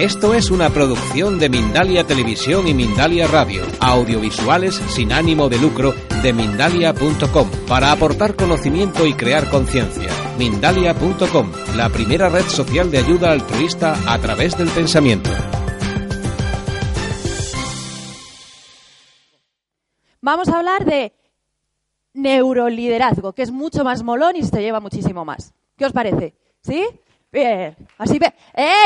Esto es una producción de Mindalia Televisión y Mindalia Radio, audiovisuales sin ánimo de lucro de mindalia.com, para aportar conocimiento y crear conciencia. Mindalia.com, la primera red social de ayuda altruista a través del pensamiento. Vamos a hablar de neuroliderazgo, que es mucho más molón y se lleva muchísimo más. ¿Qué os parece? ¿Sí? Bien, así ve.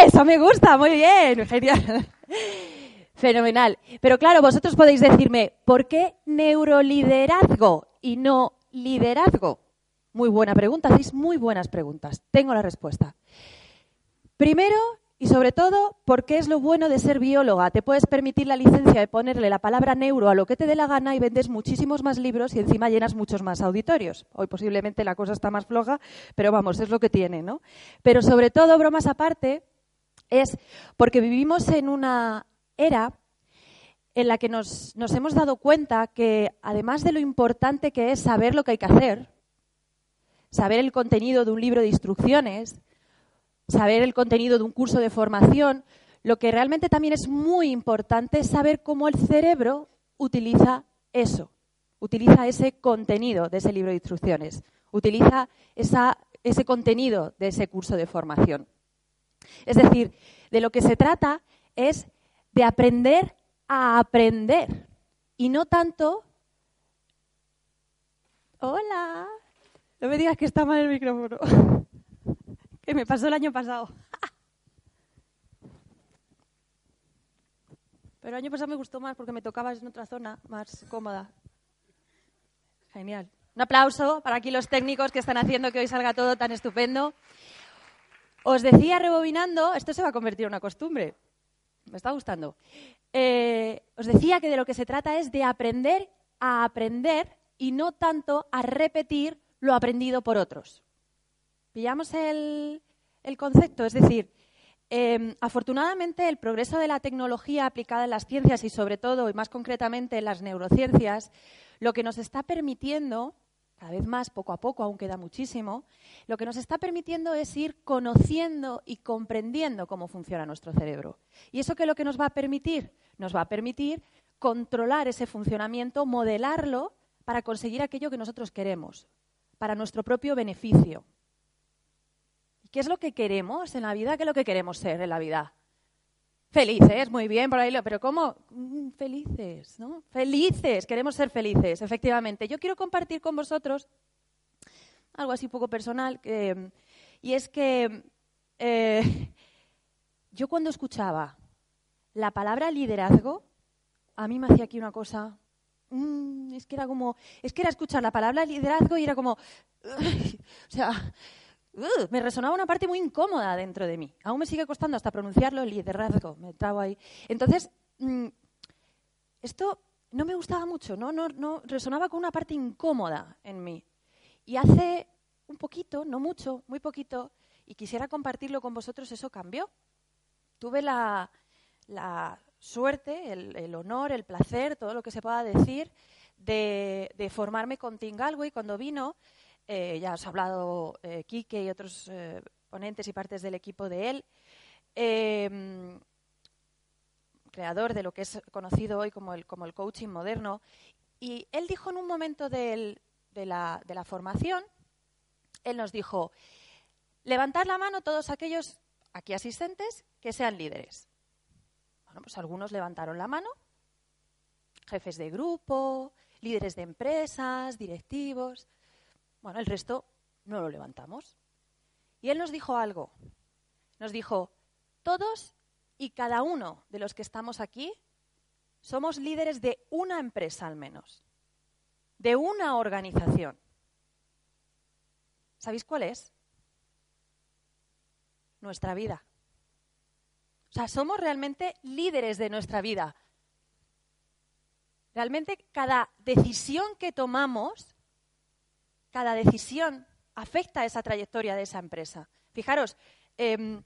Eso me gusta, muy bien, genial. Fenomenal. Pero claro, vosotros podéis decirme, ¿por qué neuroliderazgo y no liderazgo? Muy buena pregunta, hacéis muy buenas preguntas. Tengo la respuesta. Primero, y sobre todo, porque es lo bueno de ser bióloga. Te puedes permitir la licencia de ponerle la palabra neuro a lo que te dé la gana y vendes muchísimos más libros y encima llenas muchos más auditorios. Hoy posiblemente la cosa está más floja, pero vamos, es lo que tiene, ¿no? Pero sobre todo, bromas aparte, es porque vivimos en una era en la que nos, hemos dado cuenta que, además de lo importante que es saber lo que hay que hacer, saber el contenido de un libro de instrucciones, saber el contenido de un curso de formación, lo que realmente también es muy importante es saber cómo el cerebro utiliza eso, utiliza ese contenido de ese libro de instrucciones, utiliza ese contenido de ese curso de formación. Es decir, de lo que se trata es de aprender a aprender y no tanto... Hola, no me digas que está mal el micrófono. que me pasó el año pasado. Pero el año pasado me gustó más porque me tocaba en otra zona más cómoda. Genial. Un aplauso para aquí los técnicos que están haciendo que hoy salga todo tan estupendo. Os decía rebobinando, esto se va a convertir en una costumbre. Me está gustando. Eh, os decía que de lo que se trata es de aprender a aprender y no tanto a repetir lo aprendido por otros. ¿Pillamos el, concepto? Es decir, em, afortunadamente el progreso de la tecnología aplicada en las ciencias y sobre todo y más concretamente en las neurociencias, lo que nos está permitiendo, cada vez más, poco a poco, aún queda muchísimo, lo que nos está permitiendo es ir conociendo y comprendiendo cómo funciona nuestro cerebro. ¿Y eso qué es lo que nos va a permitir? Nos va a permitir controlar ese funcionamiento, modelarlo para conseguir aquello que nosotros queremos, para nuestro propio beneficio. ¿Qué es lo que queremos en la vida? ¿Qué es lo que queremos ser en la vida? Felices, muy bien, pero ¿cómo? Mm, felices, ¿no? Felices, queremos ser felices, efectivamente. Yo quiero compartir con vosotros algo así poco personal, y es que eh, yo cuando escuchaba la palabra liderazgo, a mí me hacía aquí una cosa, mm, es que era como, es que era escuchar la palabra liderazgo y era como, o sea, me resonaba una parte muy incómoda dentro de mí. Aún me sigue costando hasta pronunciarlo, el liderazgo, me trago ahí. Entonces, mm, esto no me gustaba mucho, ¿no? No, no resonaba con una parte incómoda en mí. Y hace un poquito, no mucho, muy poquito, y quisiera compartirlo con vosotros, eso cambió. Tuve la, suerte, el, honor, el placer, todo lo que se pueda decir, de, de formarme con Tim Galway cuando vino eh, ya os ha hablado eh, Quique y otros eh, ponentes y partes del equipo de él. Em, creador de lo que es conocido hoy como el, coaching moderno. Y él dijo en un momento de, la, de la formación, él nos dijo, levantad la mano todos aquellos aquí asistentes que sean líderes. Bueno, pues algunos levantaron la mano, jefes de grupo, líderes de empresas, directivos. Bueno, el resto no lo levantamos. Y él nos dijo algo. Nos dijo, todos y cada uno de los que estamos aquí somos líderes de una empresa al menos, de una organización. ¿Sabéis cuál es? Nuestra vida. sea, somos realmente líderes de nuestra vida. Realmente cada decisión que tomamos, cada decisión afecta a esa trayectoria de esa empresa. Fijaros, em,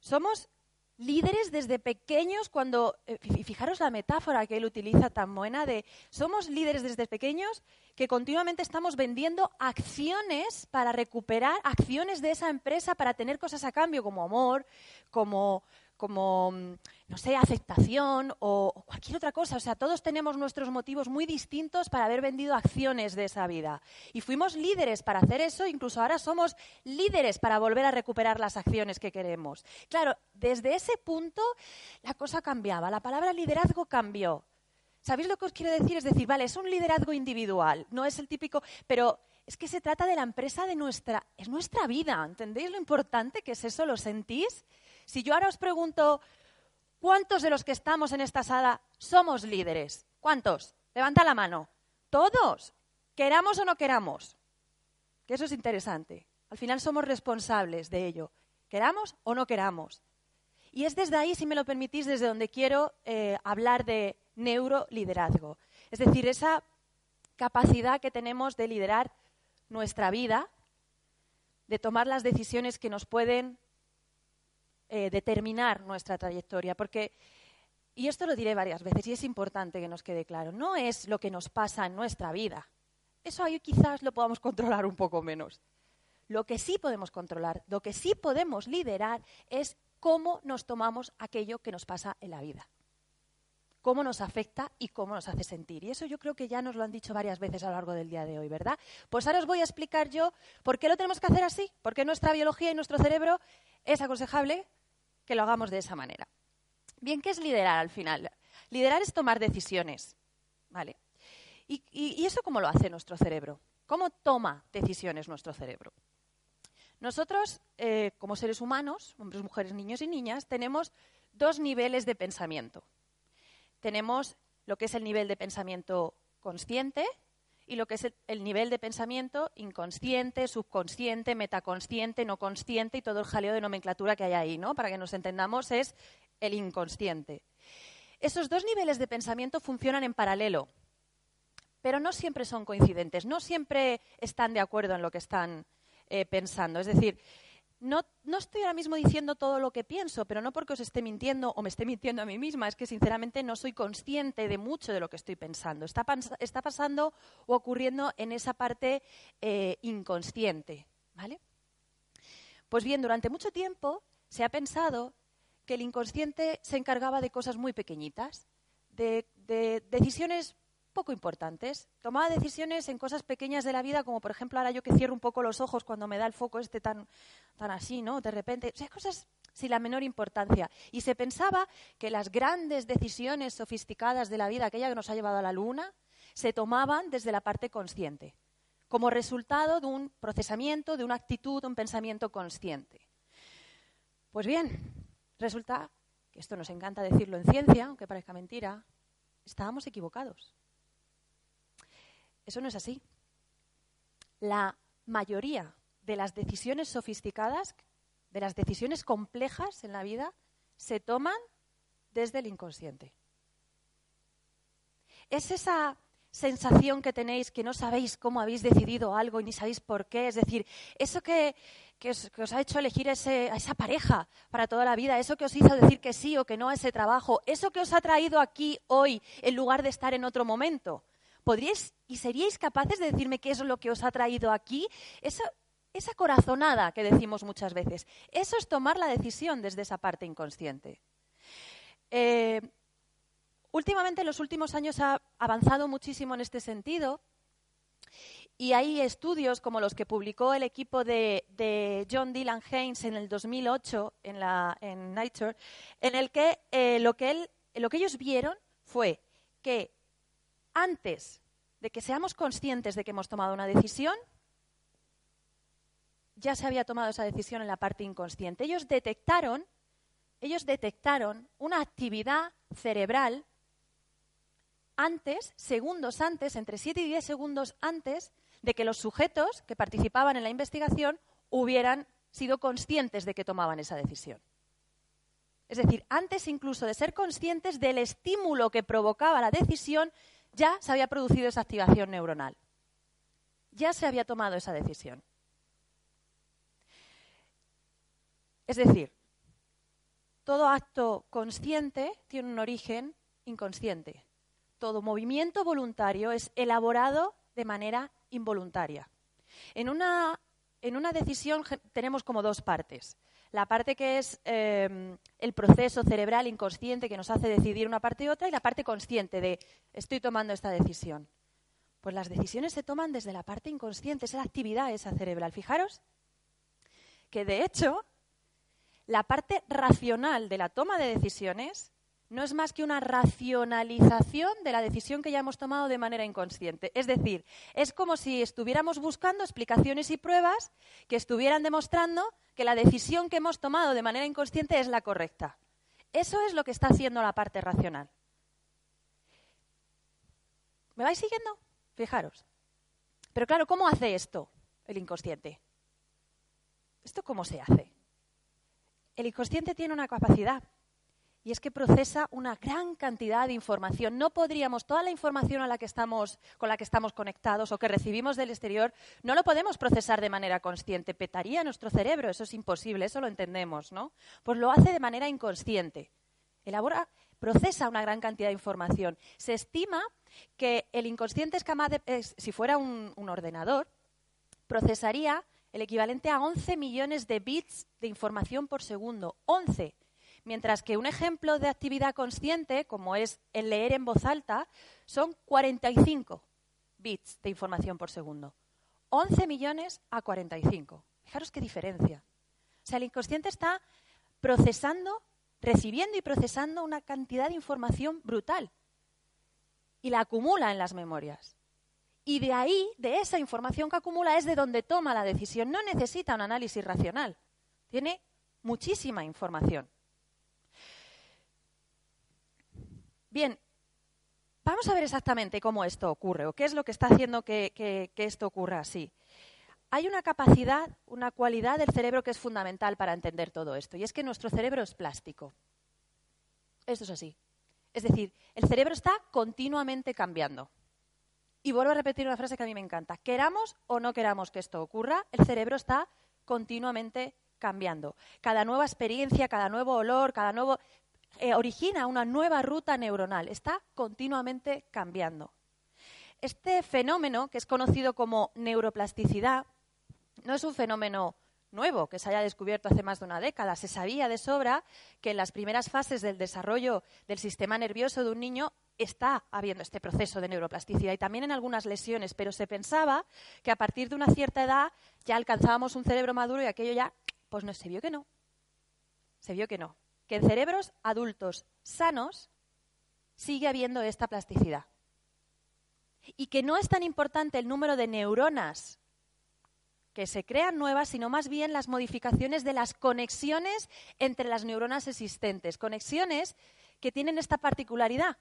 somos líderes desde pequeños cuando, eh, fijaros la metáfora que él utiliza tan buena de, somos líderes desde pequeños que continuamente estamos vendiendo acciones para recuperar acciones de esa empresa para tener cosas a cambio como amor, como como, mm, no sé, aceptación o, cualquier otra cosa. O sea, todos tenemos nuestros motivos muy distintos para haber vendido acciones de esa vida. Y fuimos líderes para hacer eso, incluso ahora somos líderes para volver a recuperar las acciones que queremos. Claro, desde ese punto la cosa cambiaba, la palabra liderazgo cambió. ¿Sabéis lo que os quiero decir? Es decir, vale, es un liderazgo individual, no es el típico, pero es que se trata de la empresa de nuestra, es nuestra vida, ¿entendéis lo importante que es eso? ¿Lo sentís? Si yo ahora os pregunto, ¿cuántos de los que estamos en esta sala somos líderes? ¿Cuántos? Levanta la mano. Todos, queramos o no queramos. Que eso es interesante. Al final somos responsables de ello, queramos o no queramos. Y es desde ahí, si me lo permitís, desde donde quiero eh, hablar de neuroliderazgo. Es decir, esa capacidad que tenemos de liderar nuestra vida, de tomar las decisiones que nos pueden eh, determinar nuestra trayectoria, porque, y esto lo diré varias veces y es importante que nos quede claro, no es lo que nos pasa en nuestra vida. Eso ahí quizás lo podamos controlar un poco menos. Lo que sí podemos controlar, lo que sí podemos liderar es cómo nos tomamos aquello que nos pasa en la vida cómo nos afecta y cómo nos hace sentir. Y eso yo creo que ya nos lo han dicho varias veces a lo largo del día de hoy, ¿verdad? Pues ahora os voy a explicar yo por qué lo tenemos que hacer así, por qué nuestra biología y nuestro cerebro es aconsejable que lo hagamos de esa manera. Bien, ¿qué es liderar al final? Liderar es tomar decisiones, ¿vale? ¿Y, eso cómo lo hace nuestro cerebro? ¿Cómo toma decisiones nuestro cerebro? Nosotros, eh, como seres humanos, hombres, mujeres, niños y niñas, tenemos dos niveles de pensamiento. Tenemos lo que es el nivel de pensamiento consciente y lo que es el, nivel de pensamiento inconsciente, subconsciente, metaconsciente, no consciente y todo el jaleo de nomenclatura que hay ahí, ¿no? Para que nos entendamos, es el inconsciente. Esos dos niveles de pensamiento funcionan en paralelo, pero no siempre son coincidentes, no siempre están de acuerdo en lo que están eh, pensando. Es decir, no, estoy ahora mismo diciendo todo lo que pienso, pero no porque os esté mintiendo o me esté mintiendo a mí misma, es que sinceramente no soy consciente de mucho de lo que estoy pensando. Está, pasando o ocurriendo en esa parte eh, inconsciente. ¿vale? Pues bien, durante mucho tiempo se ha pensado que el inconsciente se encargaba de cosas muy pequeñitas, de decisiones poco importantes. Tomaba decisiones en cosas pequeñas de la vida, como por ejemplo ahora yo que cierro un poco los ojos cuando me da el foco este tan, tan así, ¿no? De repente, o sea, cosas sin la menor importancia. Y se pensaba que las grandes decisiones sofisticadas de la vida, aquella que nos ha llevado a la luna, se tomaban desde la parte consciente, como resultado de un procesamiento, de una actitud, un pensamiento consciente. Pues bien, resulta que esto nos encanta decirlo en ciencia, aunque parezca mentira, estábamos equivocados. Eso no es así. La mayoría de las decisiones sofisticadas, de las decisiones complejas en la vida, se toman desde el inconsciente. Es esa sensación que tenéis que no sabéis cómo habéis decidido algo y ni sabéis por qué. Es decir, eso que, os, ha hecho elegir a esa pareja para toda la vida, eso que os hizo decir que sí o que no a ese trabajo, eso que os ha traído aquí hoy en lugar de estar en otro momento. ¿Podríais y seríais capaces de decirme qué es lo que os ha traído aquí? Esa, esa corazonada que decimos muchas veces. Eso es tomar la decisión desde esa parte inconsciente. Eh, últimamente, en los últimos años, ha avanzado muchísimo en este sentido. Y hay estudios como los que publicó el equipo de, John Dylan Haynes en el 2008 en, la, en Nature, en el que, eh, lo que, él, lo que ellos vieron fue que antes de que seamos conscientes de que hemos tomado una decisión, ya se había tomado esa decisión en la parte inconsciente. Ellos detectaron, ellos detectaron una actividad cerebral antes, segundos antes, entre 7 y 10 segundos antes de que los sujetos que participaban en la investigación hubieran sido conscientes de que tomaban esa decisión. Es decir, antes incluso de ser conscientes del estímulo que provocaba la decisión, ya se había producido esa activación neuronal. Ya se había tomado esa decisión. Es decir, todo acto consciente tiene un origen inconsciente. Todo movimiento voluntario es elaborado de manera involuntaria. En una, en una decisión tenemos como dos partes. La parte que es em, el proceso cerebral inconsciente que nos hace decidir una parte y otra y la parte consciente de estoy tomando esta decisión. Pues las decisiones se toman desde la parte inconsciente, es la actividad esa cerebral. Fijaros que de hecho la parte racional de la toma de decisiones no es más que una racionalización de la decisión que ya hemos tomado de manera inconsciente. Es decir, es como si estuviéramos buscando explicaciones y pruebas que estuvieran demostrando que la decisión que hemos tomado de manera inconsciente es la correcta. Eso es lo que está haciendo la parte racional. ¿Me vais siguiendo? Fijaros. Pero claro, ¿cómo hace esto el inconsciente? ¿Esto cómo se hace? El inconsciente tiene una capacidad y es que procesa una gran cantidad de información. No podríamos, toda la información a la que estamos, con la que estamos conectados o que recibimos del exterior, no lo podemos procesar de manera consciente. Petaría nuestro cerebro, eso es imposible, eso lo entendemos, ¿no? Pues lo hace de manera inconsciente. Elabora, procesa una gran cantidad de información. Se estima que el inconsciente es de, si fuera un, un ordenador, procesaría el equivalente a 11 millones de bits de información por segundo. 11 Mientras que un ejemplo de actividad consciente, como es el leer en voz alta, son 45 bits de información por segundo. 11 millones a 45. Fijaros qué diferencia. O sea, el inconsciente está procesando, recibiendo y procesando una cantidad de información brutal y la acumula en las memorias. Y de ahí, de esa información que acumula, es de donde toma la decisión. No necesita un análisis racional. Tiene muchísima información. Bien, vamos a ver exactamente cómo esto ocurre o qué es lo que está haciendo que, esto ocurra así. Hay una capacidad, una cualidad del cerebro que es fundamental para entender todo esto, y es que nuestro cerebro es plástico. Esto es así. Es decir, el cerebro está continuamente cambiando. Y vuelvo a repetir una frase que a mí me encanta. Queramos o no queramos que esto ocurra, el cerebro está continuamente cambiando. Cada nueva experiencia, cada nuevo olor, cada nuevo eh, origina una nueva ruta neuronal, está continuamente cambiando. Este fenómeno, que es conocido como neuroplasticidad, no es un fenómeno nuevo que se haya descubierto hace más de una década. Se sabía de sobra que en las primeras fases del desarrollo del sistema nervioso de un niño está habiendo este proceso de neuroplasticidad y también en algunas lesiones, pero se pensaba que a partir de una cierta edad ya alcanzábamos un cerebro maduro y aquello ya, pues no, se vio que no. Se vio que no que en cerebros adultos sanos sigue habiendo esta plasticidad. Y que no es tan importante el número de neuronas que se crean nuevas, sino más bien las modificaciones de las conexiones entre las neuronas existentes. Conexiones que tienen esta particularidad.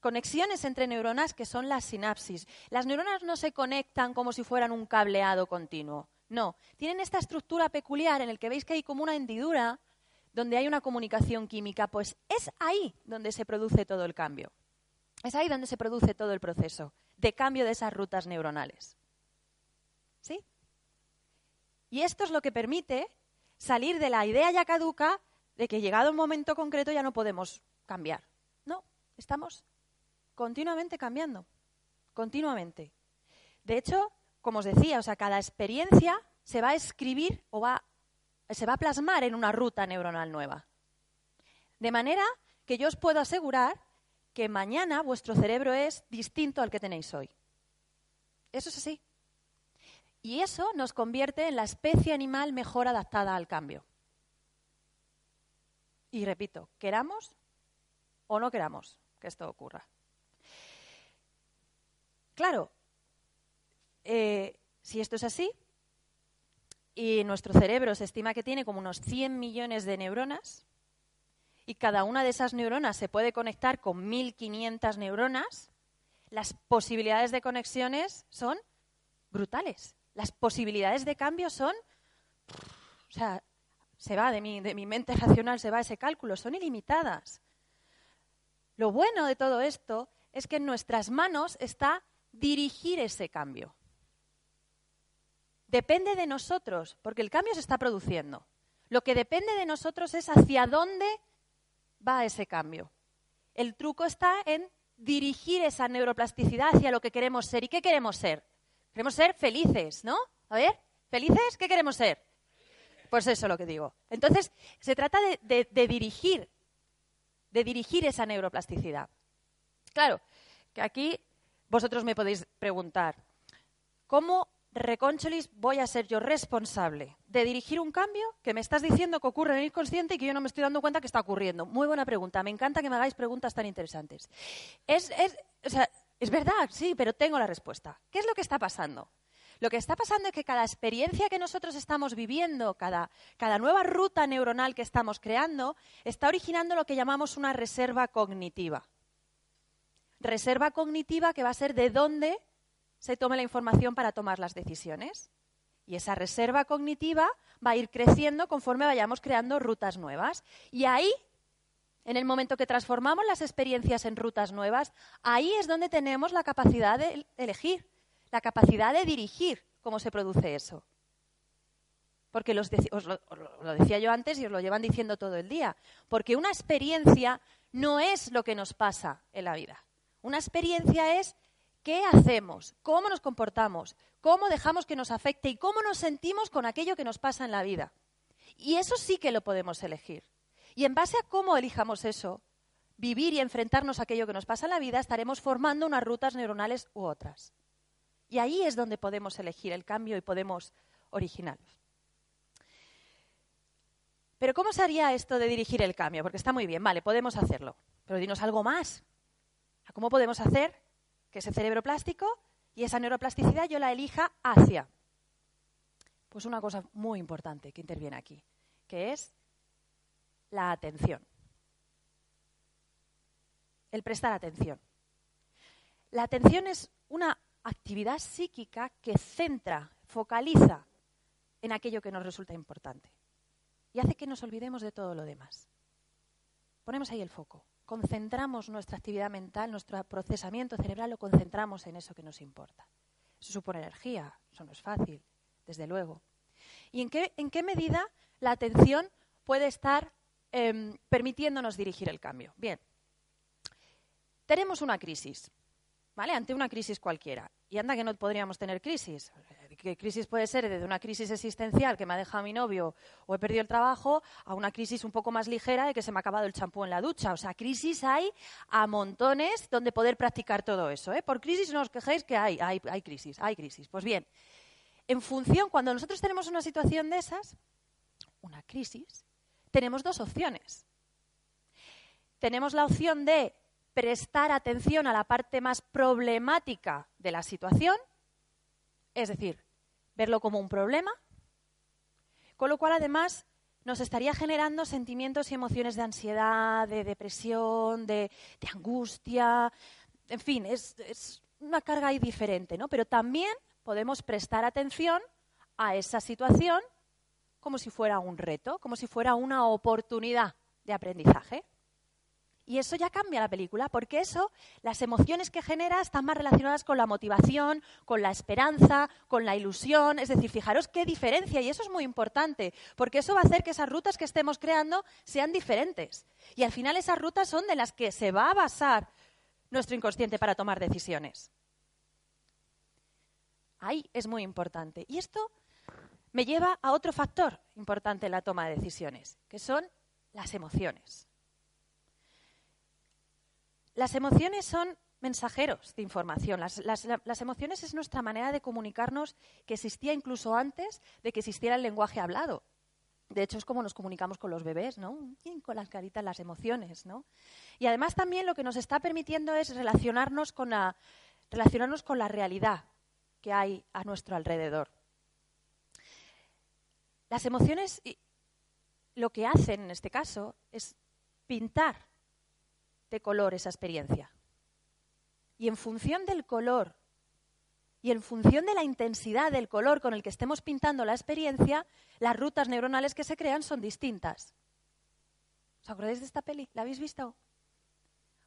Conexiones entre neuronas que son las sinapsis. Las neuronas no se conectan como si fueran un cableado continuo. No, tienen esta estructura peculiar en el que veis que hay como una hendidura donde hay una comunicación química, pues es ahí donde se produce todo el cambio. Es ahí donde se produce todo el proceso de cambio de esas rutas neuronales. ¿Sí? Y esto es lo que permite salir de la idea ya caduca de que llegado un momento concreto ya no podemos cambiar. No, estamos continuamente cambiando, continuamente. De hecho, como os decía, o sea, cada experiencia se va a escribir o va se va a plasmar en una ruta neuronal nueva. De manera que yo os puedo asegurar que mañana vuestro cerebro es distinto al que tenéis hoy. Eso es así. Y eso nos convierte en la especie animal mejor adaptada al cambio. Y repito, queramos o no queramos que esto ocurra. Claro, eh, si esto es así, y nuestro cerebro se estima que tiene como unos 100 millones de neuronas y cada una de esas neuronas se puede conectar con 1.500 neuronas, las posibilidades de conexiones son brutales. Las posibilidades de cambio son, o sea, se va de mi, de mi mente racional, se va ese cálculo, son ilimitadas. Lo bueno de todo esto es que en nuestras manos está dirigir ese cambio. Depende de nosotros, porque el cambio se está produciendo. Lo que depende de nosotros es hacia dónde va ese cambio. El truco está en dirigir esa neuroplasticidad hacia lo que queremos ser. ¿Y qué queremos ser? Queremos ser felices, ¿no? A ver, ¿felices? ¿Qué queremos ser? Pues eso es lo que digo. Entonces, se trata de, dirigir, de dirigir esa neuroplasticidad. Claro, que aquí vosotros me podéis preguntar, ¿cómo reconcholis voy a ser yo responsable de dirigir un cambio que me estás diciendo que ocurre en el inconsciente y que yo no me estoy dando cuenta que está ocurriendo? Muy buena pregunta. Me encanta que me hagáis preguntas tan interesantes. Es, es, es verdad, sí, pero tengo la respuesta. ¿Qué es lo que está pasando? Lo que está pasando es que cada experiencia que nosotros estamos viviendo, cada, cada nueva ruta neuronal que estamos creando, está originando lo que llamamos una reserva cognitiva. Reserva cognitiva que va a ser de dónde se tome la información para tomar las decisiones. Y esa reserva cognitiva va a ir creciendo conforme vayamos creando rutas nuevas. Y ahí, en el momento que transformamos las experiencias en rutas nuevas, ahí es donde tenemos la capacidad de elegir la capacidad de dirigir cómo se produce eso. Porque os lo, lo decía yo antes y os lo llevan diciendo todo el día. Porque una experiencia no es lo que nos pasa en la vida. Una experiencia es qué hacemos, cómo nos comportamos, cómo dejamos que nos afecte y cómo nos sentimos con aquello que nos pasa en la vida. Y eso sí que lo podemos elegir. Y en base a cómo elijamos eso, vivir y enfrentarnos a aquello que nos pasa en la vida, estaremos formando unas rutas neuronales u otras. Y ahí es donde podemos elegir el cambio y podemos originarlo. Pero ¿cómo se haría esto de dirigir el cambio? Porque está muy bien, vale, podemos hacerlo. Pero dinos algo más. ¿Cómo podemos hacer que ese cerebro plástico y esa neuroplasticidad yo la elija hacia? Pues una cosa muy importante que interviene aquí, que es la atención. El prestar atención. La atención es una actividad psíquica que centra, focaliza en aquello que nos resulta importante y hace que nos olvidemos de todo lo demás. Ponemos ahí el foco, concentramos nuestra actividad mental, nuestro procesamiento cerebral, lo concentramos en eso que nos importa. Eso supone energía, eso no es fácil, desde luego. ¿Y en qué, en qué medida la atención puede estar em, permitiéndonos dirigir el cambio? Bien, tenemos una crisis. ¿vale? Ante una crisis cualquiera. Y anda que no podríamos tener crisis. ¿Qué crisis puede ser? Desde una crisis existencial que me ha dejado mi novio o he perdido el trabajo a una crisis un poco más ligera de que se me ha acabado el champú en la ducha. O sea, crisis hay a montones donde poder practicar todo eso. ¿eh? Por crisis no os quejéis que hay, hay, hay crisis, hay crisis. Pues bien, en función, cuando nosotros tenemos una situación de esas, una crisis, tenemos dos opciones. Tenemos la opción de prestar atención a la parte más problemática de la situación, es decir, verlo como un problema, con lo cual además nos estaría generando sentimientos y emociones de ansiedad, de depresión, de, angustia, en fin, es, es, una carga ahí diferente, ¿no? Pero también podemos prestar atención a esa situación como si fuera un reto, como si fuera una oportunidad de aprendizaje. Y eso ya cambia la película, porque eso, las emociones que genera están más relacionadas con la motivación, con la esperanza, con la ilusión. Es decir, fijaros qué diferencia, y eso es muy importante, porque eso va a hacer que esas rutas que estemos creando sean diferentes. Y al final esas rutas son de las que se va a basar nuestro inconsciente para tomar decisiones. Ahí es muy importante. Y esto me lleva a otro factor importante en la toma de decisiones, que son las emociones. Las emociones son mensajeros de información. Las, emociones es nuestra manera de comunicarnos que existía incluso antes de que existiera el lenguaje hablado. De hecho, es como nos comunicamos con los bebés, ¿no? con las caritas, las emociones, ¿no? Y además también lo que nos está permitiendo es relacionarnos con la, relacionarnos con la realidad que hay a nuestro alrededor. Las emociones lo que hacen en este caso es pintar de color esa experiencia. Y en función del color Y en función de la intensidad del color con el que estemos pintando la experiencia, las rutas neuronales que se crean son distintas. ¿Os acordáis de esta peli? ¿La habéis visto?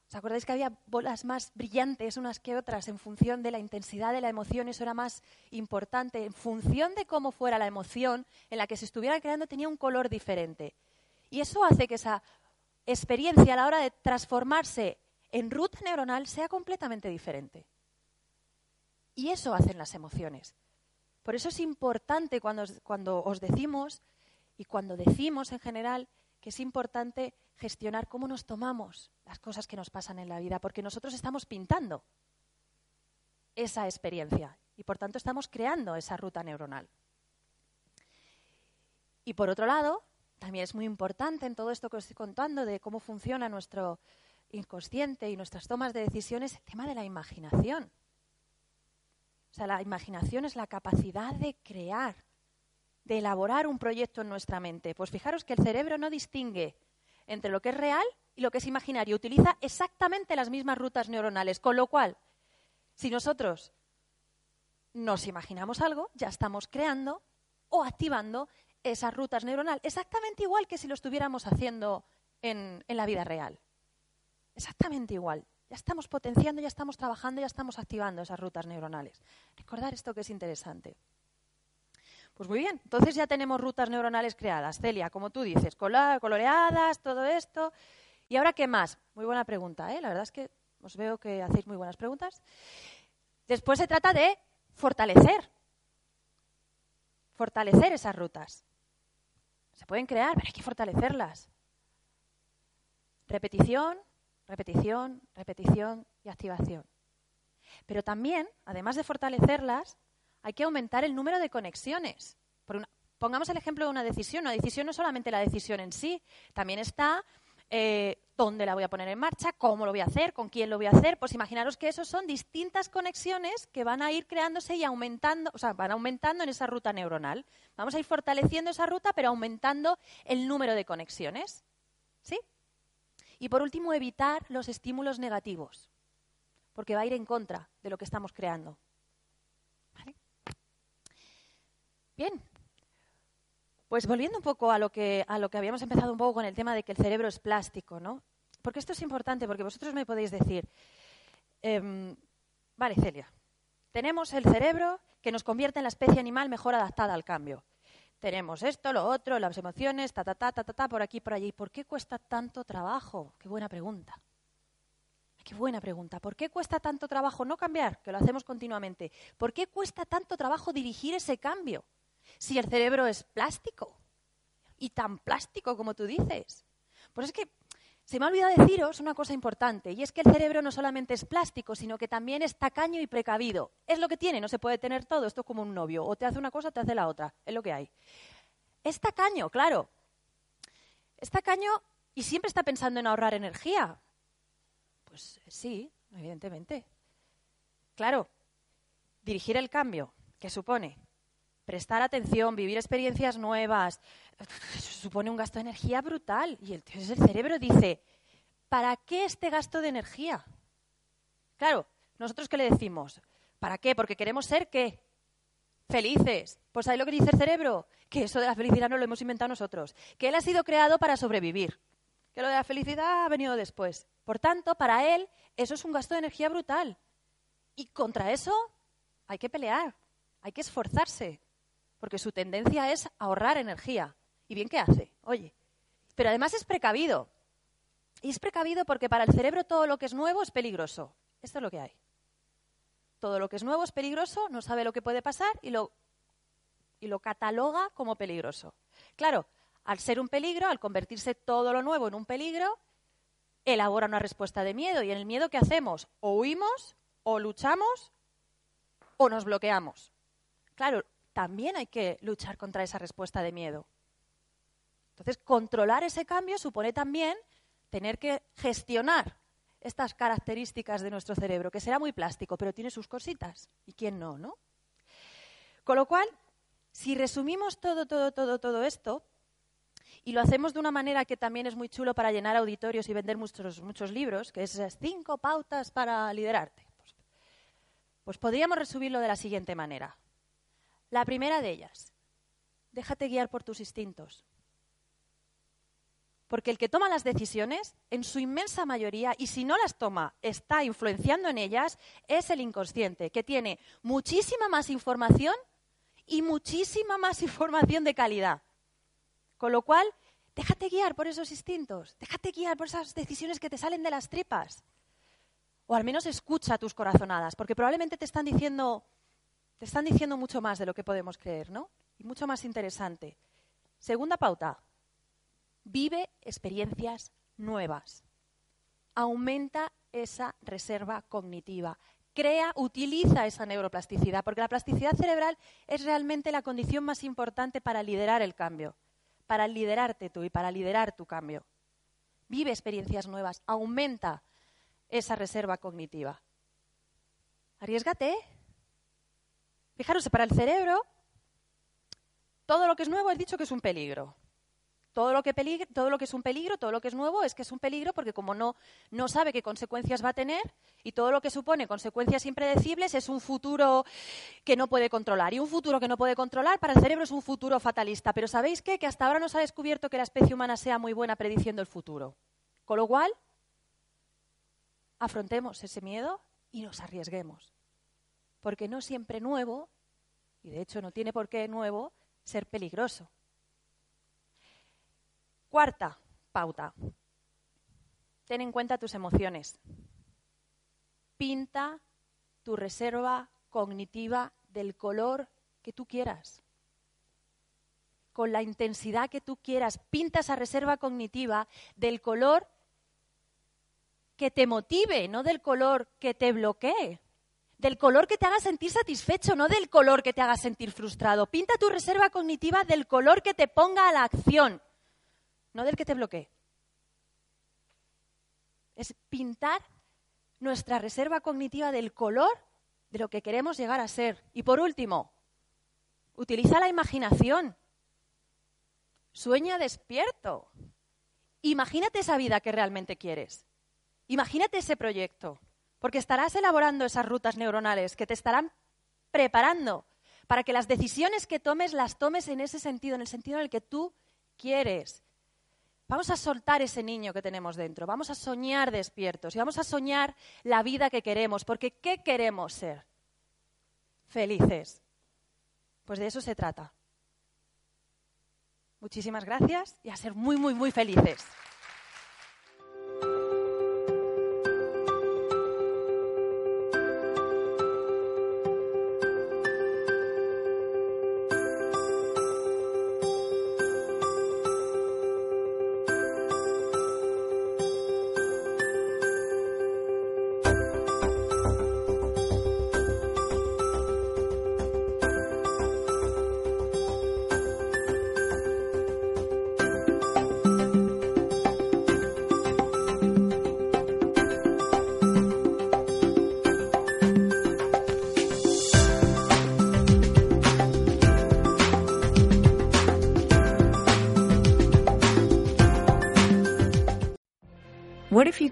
¿Os acordáis que había bolas más brillantes unas que otras en función de la intensidad de la emoción? Eso era más importante. En función de cómo fuera la emoción en la que se estuviera creando, tenía un color diferente. Y eso hace que esa experiencia a la hora de transformarse en ruta neuronal sea completamente diferente. Y eso hacen las emociones. Por eso es importante cuando, cuando os decimos y cuando decimos en general que es importante gestionar cómo nos tomamos las cosas que nos pasan en la vida, porque nosotros estamos pintando esa experiencia y por tanto estamos creando esa ruta neuronal. Y por otro lado, también es muy importante en todo esto que os estoy contando de cómo funciona nuestro inconsciente y nuestras tomas de decisiones el tema de la imaginación. O sea, la imaginación es la capacidad de crear, de elaborar un proyecto en nuestra mente. Pues fijaros que el cerebro no distingue entre lo que es real y lo que es imaginario. Utiliza exactamente las mismas rutas neuronales. Con lo cual, si nosotros nos imaginamos algo, ya estamos creando o activando esas rutas neuronales, exactamente igual que si lo estuviéramos haciendo en, en la vida real. Exactamente igual. Ya estamos potenciando, ya estamos trabajando, ya estamos activando esas rutas neuronales. Recordar esto que es interesante. Pues muy bien, entonces ya tenemos rutas neuronales creadas. Celia, como tú dices, coloreadas, todo esto. ¿Y ahora qué más? Muy buena pregunta, ¿eh? La verdad es que os veo que hacéis muy buenas preguntas. Después se trata de fortalecer. Fortalecer esas rutas. Se pueden crear, pero hay que fortalecerlas. Repetición, repetición, repetición y activación. Pero también, además de fortalecerlas, hay que aumentar el número de conexiones. pongamos el ejemplo de una decisión. Una decisión no es solamente la decisión en sí, también está eh, dónde la voy a poner en marcha, cómo lo voy a hacer, con quién lo voy a hacer. Pues imaginaros que eso son distintas conexiones que van a ir creándose y aumentando, o sea, van aumentando en esa ruta neuronal. Vamos a ir fortaleciendo esa ruta, pero aumentando el número de conexiones. ¿Sí? Y por último, evitar los estímulos negativos, porque va a ir en contra de lo que estamos creando. Bien. Pues volviendo un poco a lo que, a lo que habíamos empezado un poco con el tema de que el cerebro es plástico, ¿no? Porque esto es importante, porque vosotros me podéis decir, em, vale, Celia, tenemos el cerebro que nos convierte en la especie animal mejor adaptada al cambio. Tenemos esto, lo otro, las emociones, ta, ta, ta, ta, ta, ta, por aquí, por allí. ¿Por qué cuesta tanto trabajo? Qué buena pregunta. Qué buena pregunta. ¿Por qué cuesta tanto trabajo no cambiar? Que lo hacemos continuamente. ¿Por qué cuesta tanto trabajo dirigir ese cambio? Si el cerebro es plástico? Y tan plástico como tú dices. Pues es que se me ha olvidado deciros una cosa importante, y es que el cerebro no solamente es plástico, sino que también es tacaño y precavido. Es lo que tiene, no se puede tener todo, esto es como un novio, o te hace una cosa o te hace la otra, es lo que hay. Es tacaño, claro. Es tacaño y siempre está pensando en ahorrar energía. Pues sí, evidentemente. Claro, dirigir el cambio, que supone prestar atención, vivir experiencias nuevas, supone un gasto de energía brutal. Y entonces el cerebro dice, ¿para qué este gasto de energía? Claro, nosotros qué le decimos? ¿Para qué? Porque queremos ser qué? Felices. Pues ahí lo que dice el cerebro, que eso de la felicidad no lo hemos inventado nosotros, que él ha sido creado para sobrevivir, que lo de la felicidad ha venido después. Por tanto, para él eso es un gasto de energía brutal. Y contra eso hay que pelear, hay que esforzarse porque su tendencia es ahorrar energía. ¿Y bien qué hace? Oye, pero además es precavido. Y es precavido porque para el cerebro todo lo que es nuevo es peligroso. Esto es lo que hay. Todo lo que es nuevo es peligroso, no sabe lo que puede pasar y lo, y lo cataloga como peligroso. Claro, al ser un peligro, al convertirse todo lo nuevo en un peligro, elabora una respuesta de miedo. ¿Y en el miedo qué hacemos? O huimos, o luchamos, o nos bloqueamos. Claro, también hay que luchar contra esa respuesta de miedo. Entonces, controlar ese cambio supone también tener que gestionar estas características de nuestro cerebro, que será muy plástico, pero tiene sus cositas. ¿Y quién no, no? Con lo cual, si resumimos todo, todo, todo, todo esto, y lo hacemos de una manera que también es muy chulo para llenar auditorios y vender muchos, muchos libros, que es cinco pautas para liderarte. Pues, Pues podríamos resumirlo de la siguiente manera. La primera de ellas, déjate guiar por tus instintos. Porque el que toma las decisiones, en su inmensa mayoría, y si no las toma, está influenciando en ellas, es el inconsciente, que tiene muchísima más información y muchísima más información de calidad. Con lo cual, déjate guiar por esos instintos, déjate guiar por esas decisiones que te salen de las tripas. O al menos escucha tus corazonadas, porque probablemente te están diciendo, te están diciendo mucho más de lo que podemos creer, ¿no? Y mucho más interesante. Segunda pauta, vive experiencias nuevas. Aumenta esa reserva cognitiva. Crea, utiliza esa neuroplasticidad, porque la plasticidad cerebral es realmente la condición más importante para liderar el cambio, para liderarte tú y para liderar tu cambio. Vive experiencias nuevas, aumenta esa reserva cognitiva. Arriesgate. Fijaros, para el cerebro, todo lo que es nuevo he dicho que es un peligro. Todo lo, que todo lo que es un peligro, todo lo que es nuevo es que es un peligro porque como no, no sabe qué consecuencias va a tener y todo lo que supone consecuencias impredecibles es un futuro que no puede controlar. Y un futuro que no puede controlar para el cerebro es un futuro fatalista. Pero ¿sabéis qué? Que hasta ahora no se ha descubierto que la especie humana sea muy buena prediciendo el futuro. Con lo cual, afrontemos ese miedo y nos arriesguemos. Porque no siempre nuevo, y de hecho no tiene por qué nuevo, ser peligroso. Cuarta pauta. Ten en cuenta tus emociones. Pinta tu reserva cognitiva del color que tú quieras. Con la intensidad que tú quieras. Pinta esa reserva cognitiva del color que te motive, no del color que te bloquee. Del color que te haga sentir satisfecho, no del color que te haga sentir frustrado. Pinta tu reserva cognitiva del color que te ponga a la acción no del que te bloquee. Es pintar nuestra reserva cognitiva del color de lo que queremos llegar a ser. Y por último, utiliza la imaginación. Sueña despierto. Imagínate esa vida que realmente quieres. Imagínate ese proyecto, porque estarás elaborando esas rutas neuronales que te estarán preparando para que las decisiones que tomes las tomes en ese sentido, en el sentido en el que tú quieres. Vamos a soltar ese niño que tenemos dentro, vamos a soñar despiertos y vamos a soñar la vida que queremos, porque ¿qué queremos ser? Felices. Pues de eso se trata. Muchísimas gracias y a ser muy, muy, muy felices.